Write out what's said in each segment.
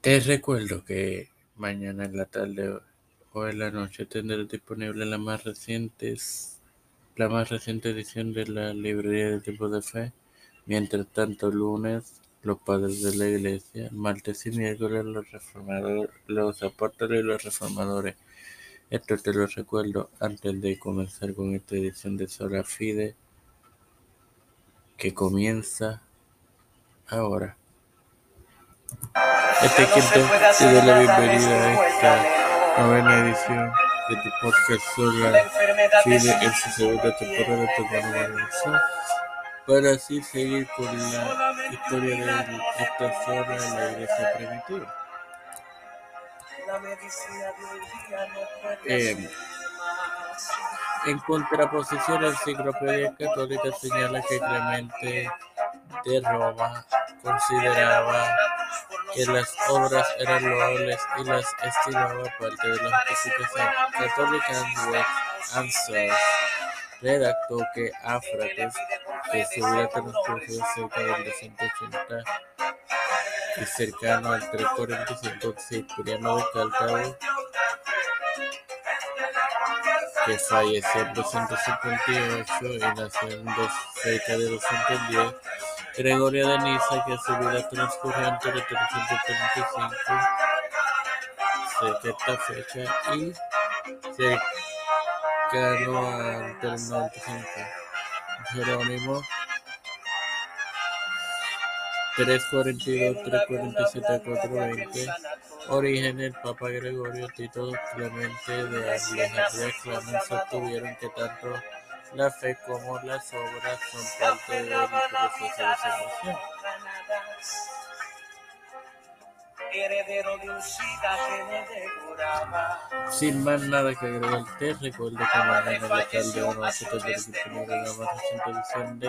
Te recuerdo que mañana en la tarde o en la noche tendré disponible la más reciente, la más reciente edición de la librería de Tiempo de Fe. Mientras tanto, lunes, los padres de la iglesia, martes y miércoles, los reformadores, los apóstoles y los reformadores. Esto te lo recuerdo antes de comenzar con esta edición de Sola Fide, que comienza ahora. Este es quien te doy la bienvenida a esta novena edición de tu podcast Sola Fide en su segunda temporada de para así seguir con la historia de esta zona en la iglesia primitiva. Eh, en contraposición, la enciclopedia católica señala que Clemente de Roma consideraba que las obras eran loables y las estimaba parte de la justificación católica. West redactó que Áfrates, que se hubiera transcurrido cerca del 280 y cercano al 345 Cipriano de Cartago, que falleció en 258 y nació en cerca de 210, Gregorio de Niza, que su vida transcurrió entre 335 cerca de esta fecha y cercano al 95. Jerónimo 342, 347, 420. Origen el Papa Gregorio Tito Clemente de Alejandría Clemenza tuvieron que tanto la fe como las obras son parte del proceso de salvación. Sin más nada que agregar, te recuerdo que mañana el alcalde de a tener disponible la más reciente edición de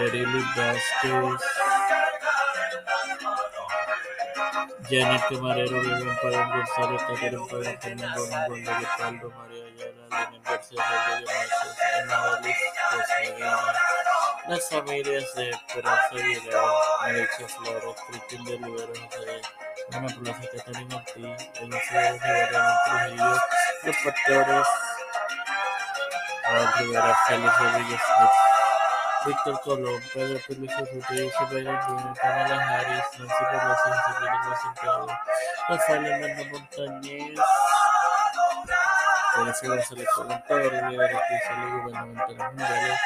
Perili Vázquez, Janet Camarero, Vivian Pagán González, Catherine Pagán, Fernando Longondo, Leopoldo, María Ayala, Lenin García, Márquez, Ana Cosmedina, las familias de Esperanza Melissa Flores, de José Ana Plaza, Catarina Ortiz, Rivera, Trujillo, los pastores, Raúl Rivera, Félix Rodríguez Víctor Colón, Pedro Pérez Biden Jr., Kamala Harris, Nancy Pelosi, José Santiago, Rafael Hernández Montañez, Teresa González Colón, Pedro Rivera, en el nombre del Padre.